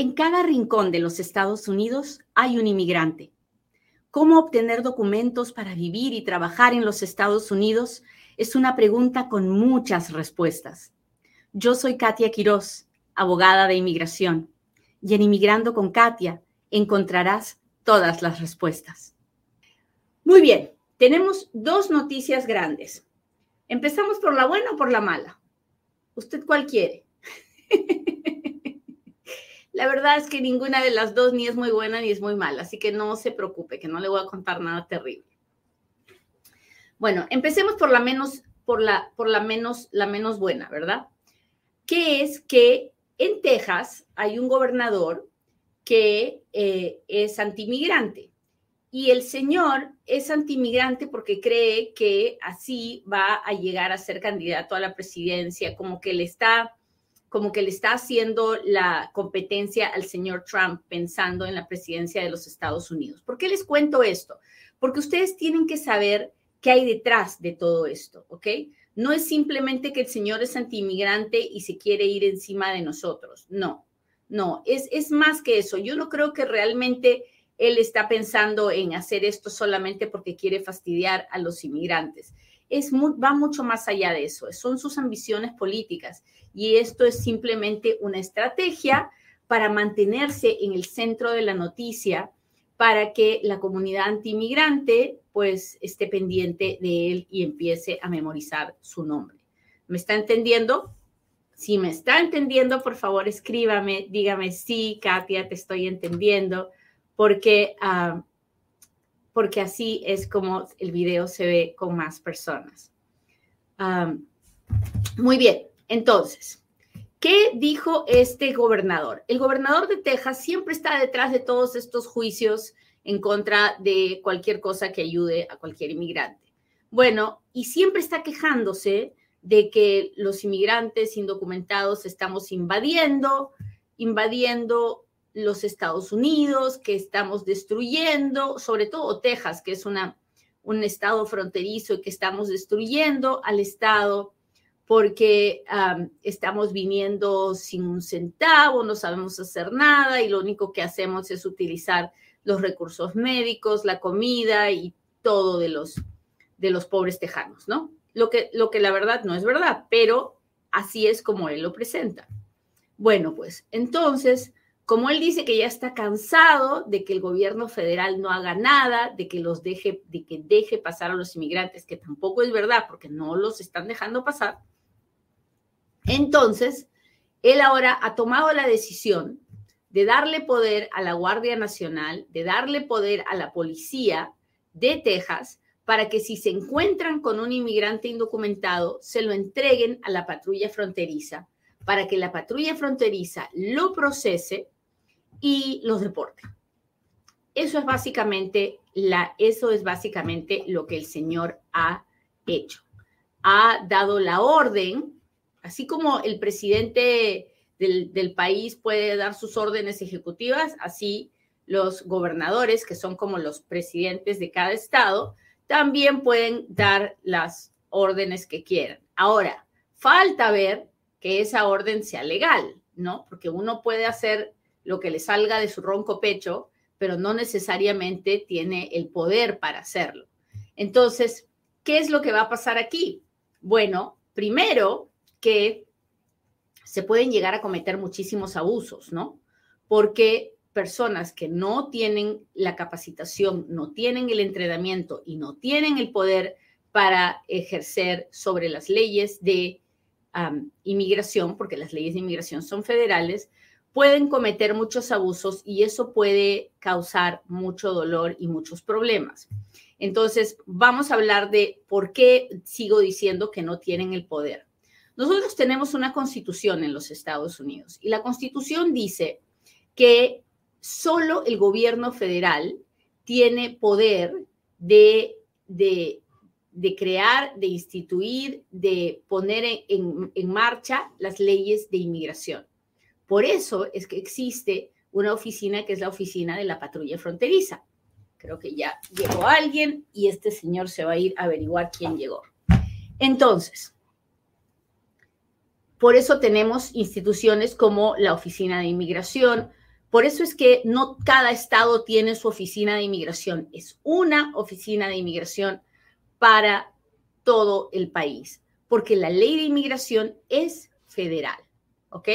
En cada rincón de los Estados Unidos hay un inmigrante. ¿Cómo obtener documentos para vivir y trabajar en los Estados Unidos? Es una pregunta con muchas respuestas. Yo soy Katia Quiroz, abogada de inmigración, y en Inmigrando con Katia encontrarás todas las respuestas. Muy bien, tenemos dos noticias grandes. Empezamos por la buena o por la mala. ¿Usted cuál quiere? La verdad es que ninguna de las dos ni es muy buena ni es muy mala, así que no se preocupe, que no le voy a contar nada terrible. Bueno, empecemos por la menos, por la, por la menos, la menos buena, ¿verdad? Que es que en Texas hay un gobernador que eh, es antimigrante y el señor es antimigrante porque cree que así va a llegar a ser candidato a la presidencia, como que le está como que le está haciendo la competencia al señor Trump pensando en la presidencia de los Estados Unidos. ¿Por qué les cuento esto? Porque ustedes tienen que saber qué hay detrás de todo esto, ¿ok? No es simplemente que el señor es antiinmigrante y se quiere ir encima de nosotros. No, no, es, es más que eso. Yo no creo que realmente él está pensando en hacer esto solamente porque quiere fastidiar a los inmigrantes es va mucho más allá de eso, son sus ambiciones políticas y esto es simplemente una estrategia para mantenerse en el centro de la noticia para que la comunidad antimigrante pues esté pendiente de él y empiece a memorizar su nombre. ¿Me está entendiendo? Si me está entendiendo, por favor, escríbame, dígame, sí, Katia, te estoy entendiendo, porque uh, porque así es como el video se ve con más personas. muy bien, entonces, ¿qué dijo este gobernador? El gobernador de Texas siempre está detrás de todos estos juicios en contra de cualquier cosa que ayude a cualquier inmigrante. Bueno, y siempre está quejándose de que los inmigrantes indocumentados estamos invadiendo, invadiendo los Estados Unidos, que estamos destruyendo, sobre todo Texas, que es una, un estado fronterizo y que estamos destruyendo al estado porque estamos viniendo sin un centavo, no sabemos hacer nada y lo único que hacemos es utilizar los recursos médicos, la comida y todo de los, de los pobres tejanos, ¿no? Lo que, lo que la verdad no es verdad, pero así es como él lo presenta. Bueno, pues entonces como él dice que ya está cansado de que el gobierno federal no haga nada, de que los deje, de que deje pasar a los inmigrantes, que tampoco es verdad, porque no los están dejando pasar. Entonces, él ahora ha tomado la decisión de darle poder a la Guardia Nacional, de darle poder a la policía de Texas para que si se encuentran con un inmigrante indocumentado, se lo entreguen a la patrulla fronteriza, para que la patrulla fronteriza lo procese y los deportes. Eso es básicamente la, eso es básicamente lo que el Señor ha hecho. Ha dado la orden, así como el presidente del, del país puede dar sus órdenes ejecutivas, así los gobernadores, que son como los presidentes de cada estado, también pueden dar las órdenes que quieran. Ahora, falta ver que esa orden sea legal, ¿no? Porque uno puede hacer lo que le salga de su ronco pecho, pero no necesariamente tiene el poder para hacerlo. Entonces, ¿qué es lo que va a pasar aquí? Bueno, primero que se pueden llegar a cometer muchísimos abusos, ¿no? Porque personas que no tienen la capacitación, no tienen el entrenamiento y no tienen el poder para ejercer sobre las leyes de inmigración, porque las leyes de inmigración son federales, pueden cometer muchos abusos y eso puede causar mucho dolor y muchos problemas. Entonces, vamos a hablar de por qué sigo diciendo que no tienen el poder. Nosotros tenemos una constitución en los Estados Unidos y la constitución dice que solo el gobierno federal tiene poder de, de, crear, de instituir, de poner en marcha las leyes de inmigración. Por eso es que existe una oficina que es la oficina de la patrulla fronteriza. Creo que ya llegó alguien y este señor se va a ir a averiguar quién llegó. Entonces, por eso tenemos instituciones como la Oficina de Inmigración, Por eso es que no cada estado tiene su oficina de inmigración, es una oficina de inmigración para todo el país, porque la ley de inmigración es federal, ¿ok?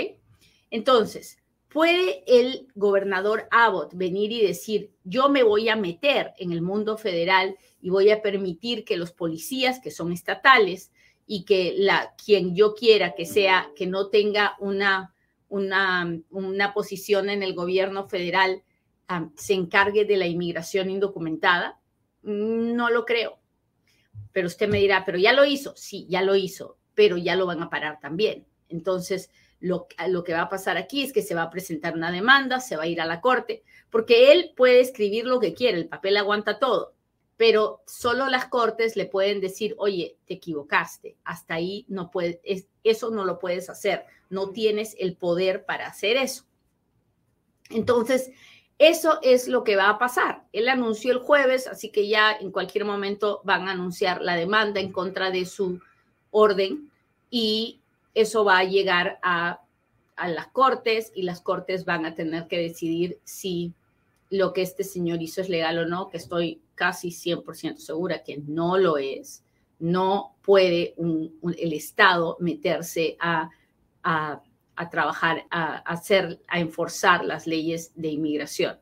Entonces, ¿puede el gobernador Abbott venir y decir, yo me voy a meter en el mundo federal y voy a permitir que los policías, que son estatales, y que la, quien yo quiera que sea, que no tenga una, una, una posición en el gobierno federal, se encargue de la inmigración indocumentada? No lo creo. Pero usted me dirá, pero ya lo hizo. Sí, ya lo hizo, pero ya lo van a parar también. Entonces, lo, lo, que va a pasar aquí es que se va a presentar una demanda, se va a ir a la corte, porque él puede escribir lo que quiere, el papel aguanta todo pero solo las cortes le pueden decir, oye, te equivocaste, hasta ahí no puedes, eso no lo puedes hacer, no tienes el poder para hacer eso. Entonces, eso es lo que va a pasar. Él anunció el jueves, así que ya en cualquier momento van a anunciar la demanda en contra de su orden y eso va a llegar a, a las cortes y las cortes van a tener que decidir si lo que este señor hizo es legal o no, que estoy casi 100% segura que no lo es. No puede el Estado meterse a, a, trabajar, a, hacer, a enforzar las leyes de inmigración.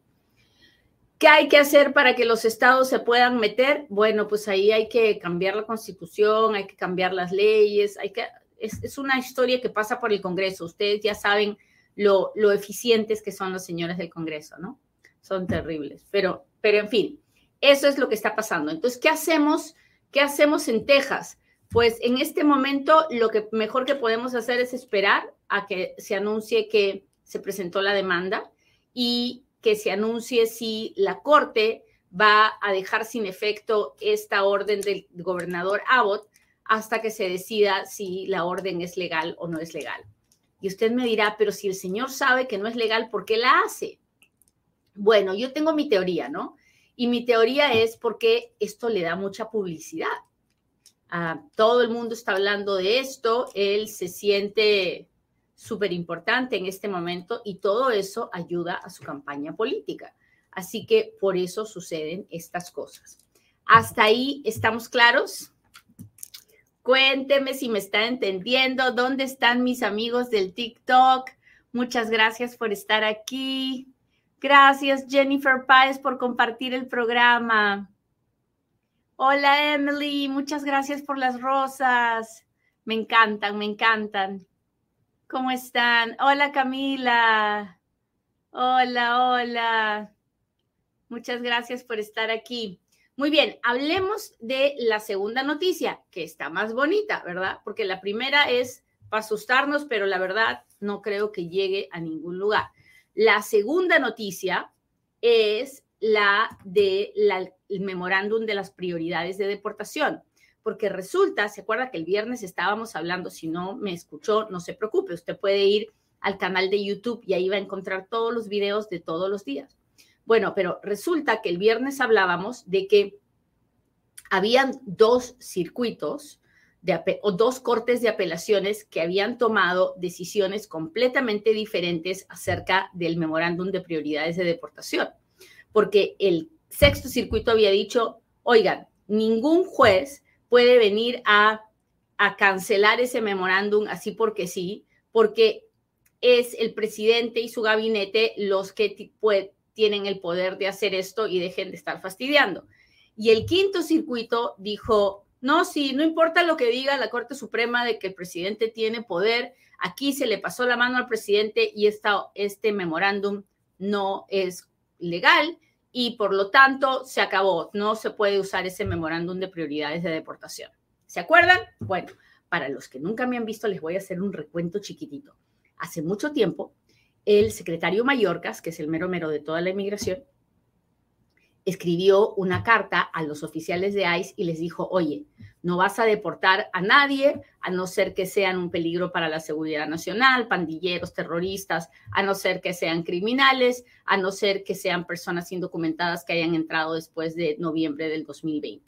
¿Qué hay que hacer para que los estados se puedan meter? Bueno, pues ahí hay que cambiar la constitución, hay que cambiar las leyes, hay que, es, una historia que pasa por el Congreso. Ustedes ya saben lo, lo eficientes que son los señores del Congreso, ¿no? son terribles. Pero, pero en fin, eso es lo que está pasando. Entonces, ¿qué hacemos? ¿Qué hacemos en Texas? Pues en este momento lo que mejor que podemos hacer es esperar a que se anuncie que se presentó la demanda y que se anuncie si la Corte va a dejar sin efecto esta orden del gobernador Abbott hasta que se decida si la orden es legal o no es legal. Y usted me dirá, pero si el señor sabe que no es legal, ¿por qué la hace? Bueno, yo tengo mi teoría, ¿no? Y mi teoría es porque esto le da mucha publicidad. Ah, todo el mundo está hablando de esto, él se siente súper importante en este momento y todo eso ayuda a su campaña política. Así que por eso suceden estas cosas. Hasta ahí estamos claros. Cuénteme si me está entendiendo. ¿Dónde están mis amigos del TikTok? Muchas gracias por estar aquí. Gracias, Jennifer Páez, por compartir el programa. Hola, Emily. Muchas gracias por las rosas. Me encantan, me encantan. ¿Cómo están? Hola, Camila. Hola, hola. Muchas gracias por estar aquí. Muy bien, hablemos de la segunda noticia, que está más bonita, ¿verdad? Porque la primera es para asustarnos, pero la verdad no creo que llegue a ningún lugar. La segunda noticia es la del memorándum de las prioridades de deportación, porque resulta, se acuerda que el viernes estábamos hablando, si no me escuchó, no se preocupe, usted puede ir al canal de YouTube y ahí va a encontrar todos los videos de todos los días. Bueno, pero resulta que el viernes hablábamos de que habían dos circuitos o dos cortes de apelaciones que habían tomado decisiones completamente diferentes acerca del memorándum de prioridades de deportación. Porque el sexto circuito había dicho, oigan, ningún juez puede venir a, a cancelar ese memorándum así porque sí, porque es el presidente y su gabinete los que tienen el poder de hacer esto y dejen de estar fastidiando. Y el quinto circuito dijo, no, sí, no importa lo que diga la Corte Suprema de que el presidente tiene poder, aquí se le pasó la mano al presidente y esta, este memorándum no es legal y por lo tanto se acabó. No se puede usar ese memorándum de prioridades de deportación. ¿Se acuerdan? Bueno, para los que nunca me han visto, les voy a hacer un recuento chiquitito. Hace mucho tiempo, el secretario Mallorcas, que es el mero mero de toda la inmigración, escribió una carta a los oficiales de ICE y les dijo, oye, no vas a deportar a nadie a no ser que sean un peligro para la seguridad nacional, pandilleros, terroristas, a no ser que sean criminales, a no ser que sean personas indocumentadas que hayan entrado después de noviembre del 2020.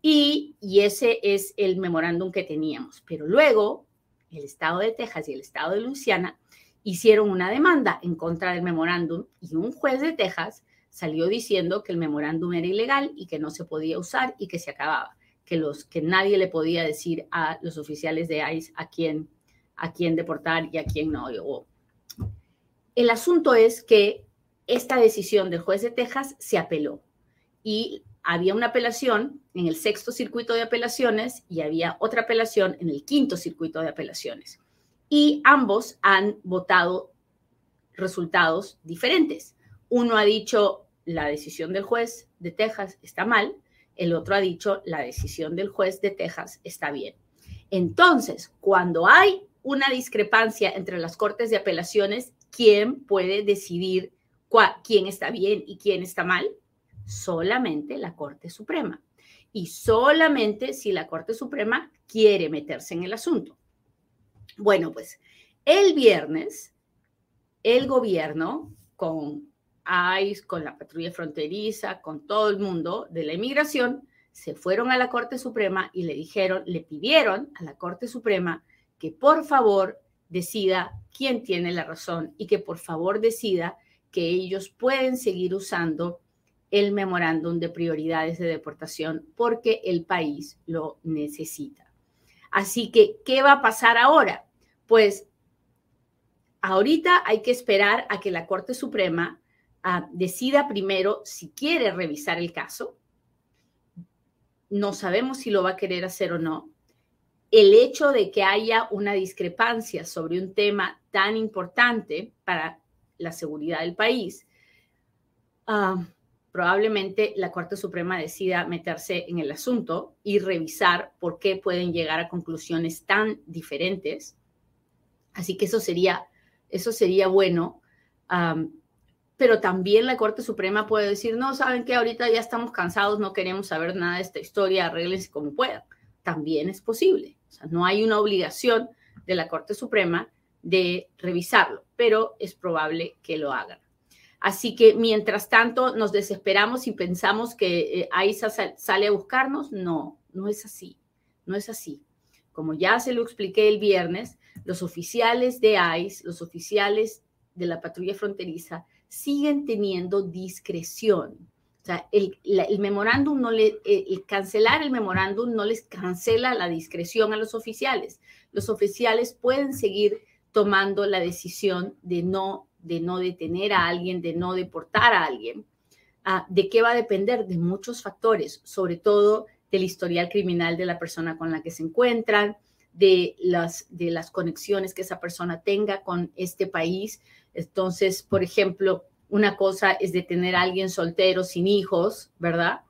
Y, y ese es el memorándum que teníamos. Pero luego el estado de Texas y el estado de Luisiana hicieron una demanda en contra del memorándum y un juez de Texas salió diciendo que el memorándum era ilegal y que no se podía usar y que se acababa, que, los, que nadie le podía decir a los oficiales de ICE a quién, a quién deportar y a quién no. El asunto es que esta decisión del juez de Texas se apeló y había una apelación en el sexto circuito de apelaciones y había otra apelación en el quinto circuito de apelaciones. Y ambos han votado resultados diferentes. Uno ha dicho la decisión del juez de Texas está mal, el otro ha dicho la decisión del juez de Texas está bien. Entonces, cuando hay una discrepancia entre las cortes de apelaciones, ¿quién puede decidir quién está bien y quién está mal? Solamente la Corte Suprema. Y solamente si la Corte Suprema quiere meterse en el asunto. Bueno, pues el viernes, el gobierno, con ICE, con la patrulla fronteriza, con todo el mundo de la inmigración, se fueron a la Corte Suprema y le dijeron, le pidieron a la Corte Suprema que por favor decida quién tiene la razón y que por favor decida que ellos pueden seguir usando el memorándum de prioridades de deportación porque el país lo necesita. Así que, ¿qué va a pasar ahora? Pues ahorita hay que esperar a que la Corte Suprema ah, decida primero si quiere revisar el caso. No sabemos si lo va a querer hacer o no. El hecho de que haya una discrepancia sobre un tema tan importante para la seguridad del país, ah, probablemente la Corte Suprema decida meterse en el asunto y revisar por qué pueden llegar a conclusiones tan diferentes. Así que eso sería, eso sería bueno. pero también la Corte Suprema puede decir, no, saben que ahorita ya estamos cansados, no queremos saber nada de esta historia, arreglense como puedan. También es posible. O sea, no hay una obligación de la Corte Suprema de revisarlo, pero es probable que lo hagan. Así que mientras tanto nos desesperamos y pensamos que eh, sale a buscarnos, no, no es así, no es así. Como ya se lo expliqué el viernes, los oficiales de ICE, los oficiales de la patrulla fronteriza, siguen teniendo discreción. O sea, el, memorándum no le, el cancelar el memorándum no les cancela la discreción a los oficiales. Los oficiales pueden seguir tomando la decisión de no, de no detener a alguien, de no deportar a alguien. Ah, ¿De qué va a depender? De muchos factores, sobre todo del historial criminal de la persona con la que se encuentran, de las, de las conexiones que esa persona tenga con este país. Entonces, por ejemplo, una cosa es detener a alguien soltero sin hijos, ¿verdad?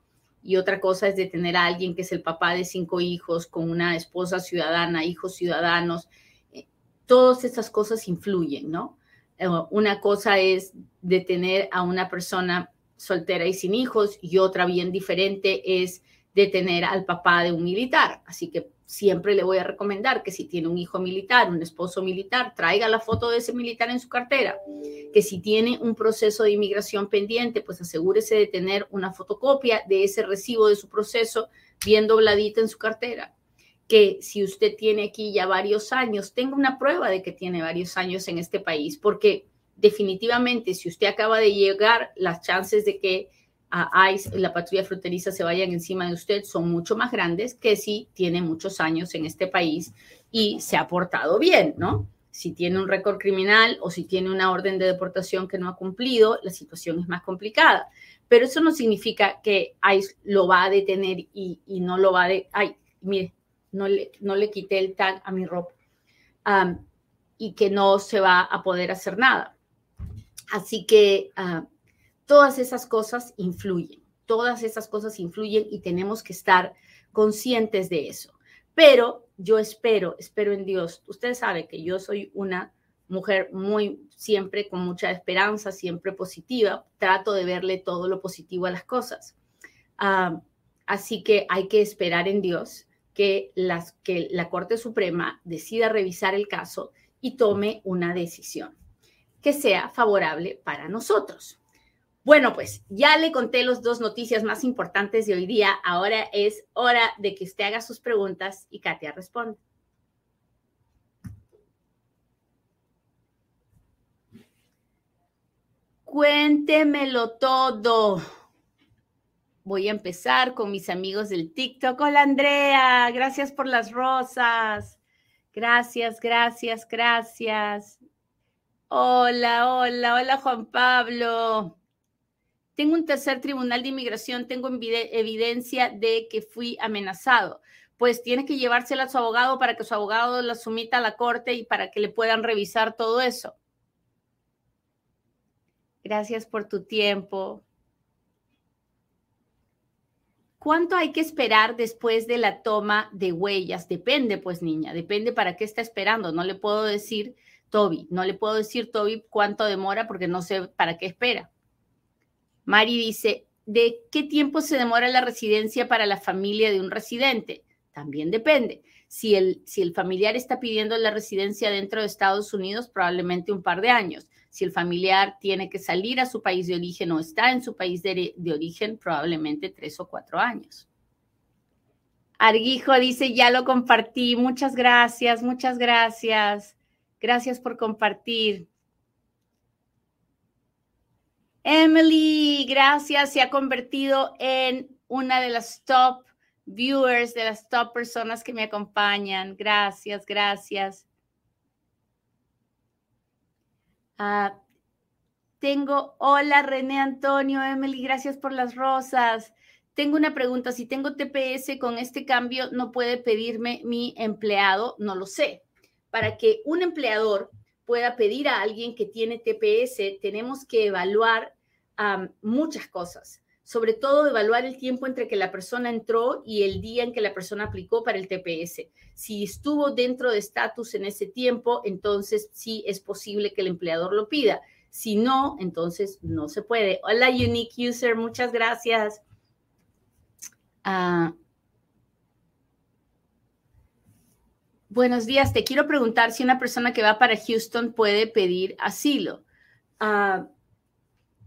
Y otra cosa es detener a alguien que es el papá de cinco hijos con una esposa ciudadana, hijos ciudadanos todas estas cosas influyen, ¿no? Eh, una cosa es detener a una persona soltera y sin hijos y otra bien diferente es detener al papá de un militar. Así que siempre le voy a recomendar que si tiene un hijo militar, un esposo militar, traiga la foto de ese militar en su cartera. Que si tiene un proceso de inmigración pendiente, pues asegúrese de tener una fotocopia de ese recibo de su proceso bien dobladita en su cartera que si usted tiene aquí ya varios años, tenga una prueba de que tiene varios años en este país, porque definitivamente si usted acaba de llegar, las chances de que a ICE, la patrulla fronteriza, se vayan encima de usted son mucho más grandes que si tiene muchos años en este país y se ha portado bien, ¿no? Si tiene un récord criminal o si tiene una orden de deportación que no ha cumplido, la situación es más complicada. Pero eso no significa que ICE lo va a detener y, y no lo va a... De, ay, mire, no le, no le quité el tag a mi ropa y que no se va a poder hacer nada. Así que ah, todas esas cosas influyen, todas esas cosas influyen y tenemos que estar conscientes de eso. Pero yo espero, espero en Dios. Usted sabe que yo soy una mujer muy siempre con mucha esperanza, siempre positiva. Trato de verle todo lo positivo a las cosas. así que hay que esperar en Dios que, la Corte Suprema decida revisar el caso y tome una decisión que sea favorable para nosotros. Bueno, pues ya le conté las dos noticias más importantes de hoy día. Ahora es hora de que usted haga sus preguntas y Katia responda. Cuéntemelo todo. Voy a empezar con mis amigos del TikTok. Hola Andrea, gracias por las rosas. Gracias, gracias, gracias. Hola, hola, hola Juan Pablo. Tengo un tercer tribunal de inmigración, tengo evidencia de que fui amenazado. Pues tiene que llevársela a su abogado para que su abogado la sumita a la corte y para que le puedan revisar todo eso. Gracias por tu tiempo. ¿Cuánto hay que esperar después de la toma de huellas? Depende, pues niña, depende para qué está esperando. No le puedo decir, Toby, no le puedo decir, Toby, cuánto demora porque no sé para qué espera. Mari dice, ¿de qué tiempo se demora la residencia para la familia de un residente? También depende. Si el, si el familiar está pidiendo la residencia dentro de Estados Unidos, probablemente un par de años. Si el familiar tiene que salir a su país de origen o está en su país de, origen, probablemente tres o cuatro años. Arguijo dice, ya lo compartí. Muchas gracias, muchas gracias. Gracias por compartir. Emily, gracias. Se ha convertido en una de las top viewers, de las top personas que me acompañan. Gracias, gracias. Ah, tengo, hola René Antonio, Emily, gracias por las rosas. Tengo una pregunta, si tengo TPS con este cambio, ¿no puede pedirme mi empleado? No lo sé. Para que un empleador pueda pedir a alguien que tiene TPS, tenemos que evaluar muchas cosas sobre todo evaluar el tiempo entre que la persona entró y el día en que la persona aplicó para el TPS. Si estuvo dentro de estatus en ese tiempo, entonces sí es posible que el empleador lo pida. Si no, entonces no se puede. Hola, Unique User, muchas gracias. Ah, buenos días, te quiero preguntar si una persona que va para Houston puede pedir asilo. Uh,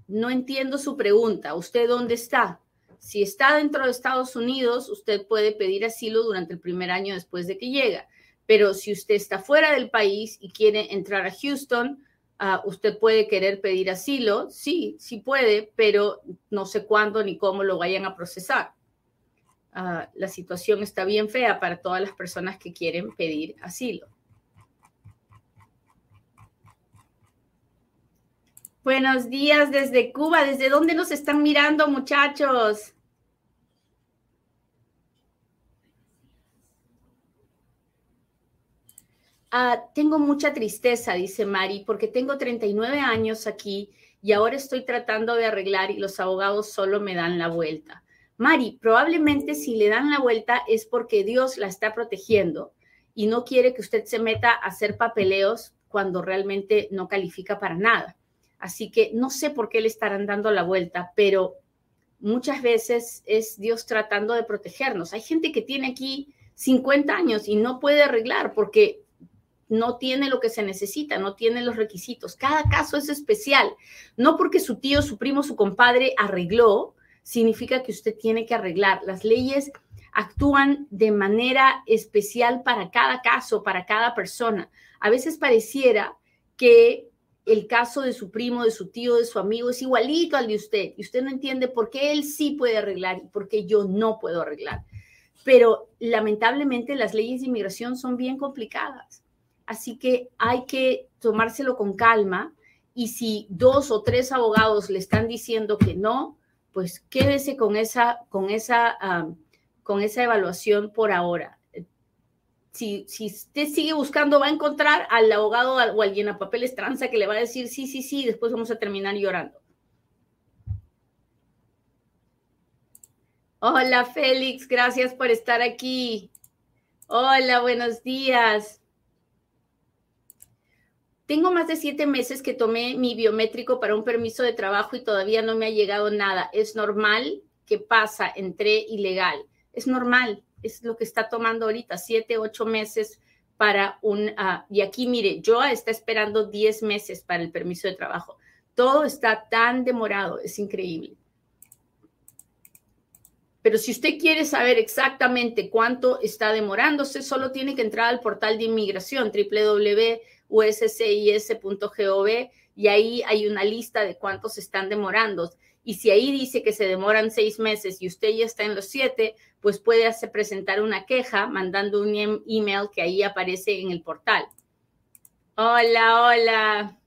no entiendo su pregunta. ¿Usted dónde está? Si está dentro de Estados Unidos, usted puede pedir asilo durante el primer año después de que llega. Pero si usted está fuera del país y quiere entrar a Houston, ah, usted puede querer pedir asilo. Sí, sí puede, pero no sé cuándo ni cómo lo vayan a procesar. Ah, la situación está bien fea para todas las personas que quieren pedir asilo. Buenos días desde Cuba. ¿Desde dónde nos están mirando, muchachos? Ah, tengo mucha tristeza, dice Mari, porque tengo 39 años aquí y ahora estoy tratando de arreglar y los abogados solo me dan la vuelta. Mari, probablemente si le dan la vuelta es porque Dios la está protegiendo y no quiere que usted se meta a hacer papeleos cuando realmente no califica para nada. Así que no sé por qué le estarán dando la vuelta, pero muchas veces es Dios tratando de protegernos. Hay gente que tiene aquí 50 años y no puede arreglar porque no tiene lo que se necesita, no tiene los requisitos. Cada caso es especial. No porque su tío, su primo, su compadre arregló, significa que usted tiene que arreglar. Las leyes actúan de manera especial para cada caso, para cada persona. A veces pareciera que el caso de su primo, de su tío, de su amigo es igualito al de usted y usted no entiende por qué él sí puede arreglar y por qué yo no puedo arreglar. Pero lamentablemente las leyes de inmigración son bien complicadas. Así que hay que tomárselo con calma y si dos o tres abogados le están diciendo que no, pues quédese con esa, con esa, ah, con esa evaluación por ahora si, usted sigue buscando, va a encontrar al abogado o alguien a papeles tranza que le va a decir sí, sí, sí, después vamos a terminar llorando. Hola Félix, gracias por estar aquí. Hola, buenos días. Tengo más de siete meses que tomé mi biométrico para un permiso de trabajo y todavía no me ha llegado nada. ¿Es normal? ¿Qué pasa? Entré ilegal. Es normal es lo que está tomando ahorita, siete, ocho meses para un, ah, y aquí mire, Joa está esperando diez meses para el permiso de trabajo. Todo está tan demorado, es increíble. Pero si usted quiere saber exactamente cuánto está demorándose, solo tiene que entrar al portal de inmigración www.uscis.gov uscis.gov y ahí hay una lista de cuántos están demorando. Y si ahí dice que se demoran seis meses y usted ya está en los siete, pues puede hacer presentar una queja mandando un em, email que ahí aparece en el portal. Hola, hola.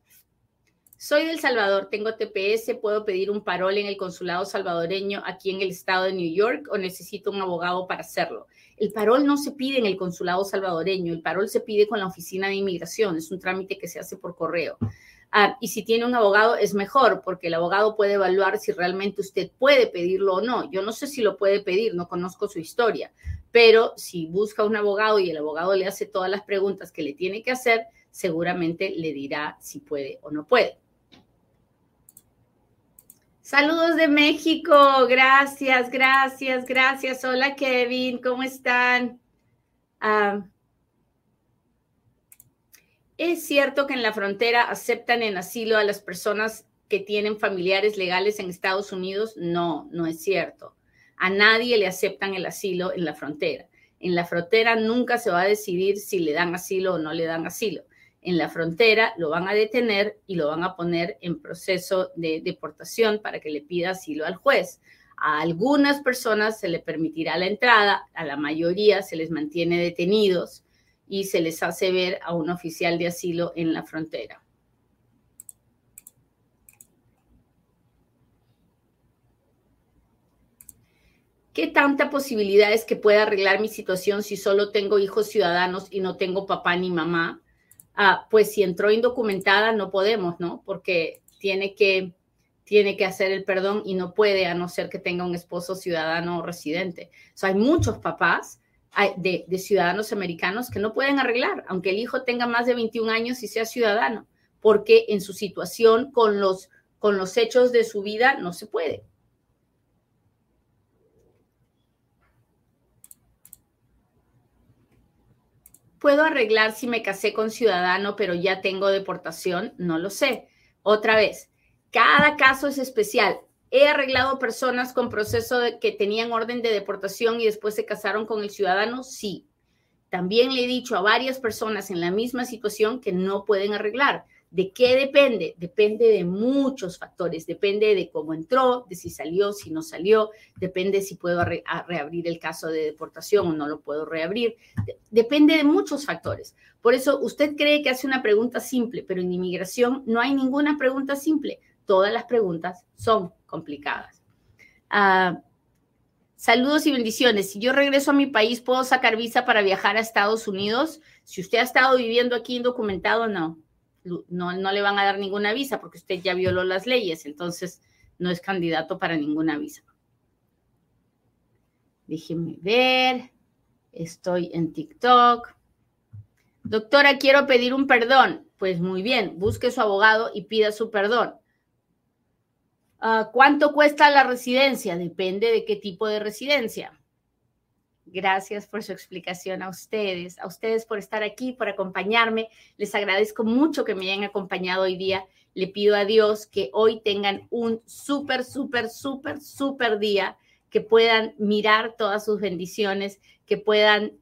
Soy del Salvador, tengo TPS, puedo pedir un parol en el consulado salvadoreño aquí en el estado de New York o necesito un abogado para hacerlo. El parol no se pide en el consulado salvadoreño, el parol se pide con la oficina de inmigración, es un trámite que se hace por correo. Ah, y si tiene un abogado es mejor porque el abogado puede evaluar si realmente usted puede pedirlo o no. Yo no sé si lo puede pedir, no conozco su historia, pero si busca un abogado y el abogado le hace todas las preguntas que le tiene que hacer, seguramente le dirá si puede o no puede. Saludos de México, gracias, gracias, gracias. Hola Kevin, ¿cómo están? Ah, ¿Es cierto que en la frontera aceptan en asilo a las personas que tienen familiares legales en Estados Unidos? No, no es cierto. A nadie le aceptan el asilo en la frontera. En la frontera nunca se va a decidir si le dan asilo o no le dan asilo en la frontera, lo van a detener y lo van a poner en proceso de deportación para que le pida asilo al juez. A algunas personas se le permitirá la entrada, a la mayoría se les mantiene detenidos y se les hace ver a un oficial de asilo en la frontera. ¿Qué tanta posibilidad es que pueda arreglar mi situación si solo tengo hijos ciudadanos y no tengo papá ni mamá? Ah, pues si entró indocumentada no podemos, ¿no? Porque tiene que, tiene que hacer el perdón y no puede a no ser que tenga un esposo ciudadano o residente. O sea, hay muchos papás de, de, ciudadanos americanos que no pueden arreglar, aunque el hijo tenga más de 21 años y sea ciudadano, porque en su situación con los, con los hechos de su vida no se puede. ¿Puedo arreglar si me casé con ciudadano pero ya tengo deportación? No lo sé. Otra vez, cada caso es especial. He arreglado personas con proceso que tenían orden de deportación y después se casaron con el ciudadano, sí. También le he dicho a varias personas en la misma situación que no pueden arreglar. ¿De qué depende? Depende de muchos factores. Depende de cómo entró, de si salió, si no salió. Depende si puedo reabrir el caso de deportación o no lo puedo reabrir. depende de muchos factores. Por eso usted cree que hace una pregunta simple, pero en inmigración no hay ninguna pregunta simple. Todas las preguntas son complicadas. Ah, saludos y bendiciones. Si yo regreso a mi país, ¿puedo sacar visa para viajar a Estados Unidos? Si usted ha estado viviendo aquí indocumentado, no no, no le van a dar ninguna visa porque usted ya violó las leyes, entonces no es candidato para ninguna visa. Déjeme ver. Estoy en TikTok. Doctora, quiero pedir un perdón. Pues muy bien, busque su abogado y pida su perdón. Ah, ¿Cuánto cuesta la residencia? Depende de qué tipo de residencia. Gracias por su explicación a ustedes, a ustedes por estar aquí, por acompañarme. Les agradezco mucho que me hayan acompañado hoy día. Le pido a Dios que hoy tengan un súper, súper, súper, súper día, que puedan mirar todas sus bendiciones, que puedan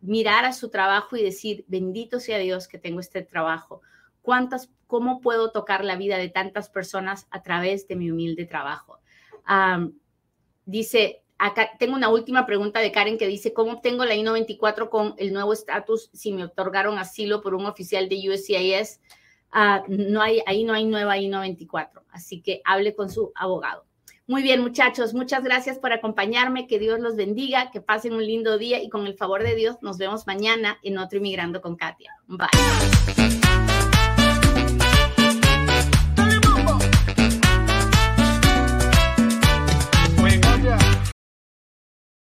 mirar a su trabajo y decir, bendito sea Dios que tengo este trabajo. ¿Cuántas, cómo puedo tocar la vida de tantas personas a través de mi humilde trabajo? dice Acá tengo una última pregunta de Karen que dice, ¿cómo obtengo la I-94 con el nuevo estatus si me otorgaron asilo por un oficial de USCIS? Ah, no hay, ahí no hay nueva I-94, así que hable con su abogado. Muy bien, muchachos, muchas gracias por acompañarme, que Dios los bendiga, que pasen un lindo día y con el favor de Dios nos vemos mañana en otro Inmigrando con Katia. Bye.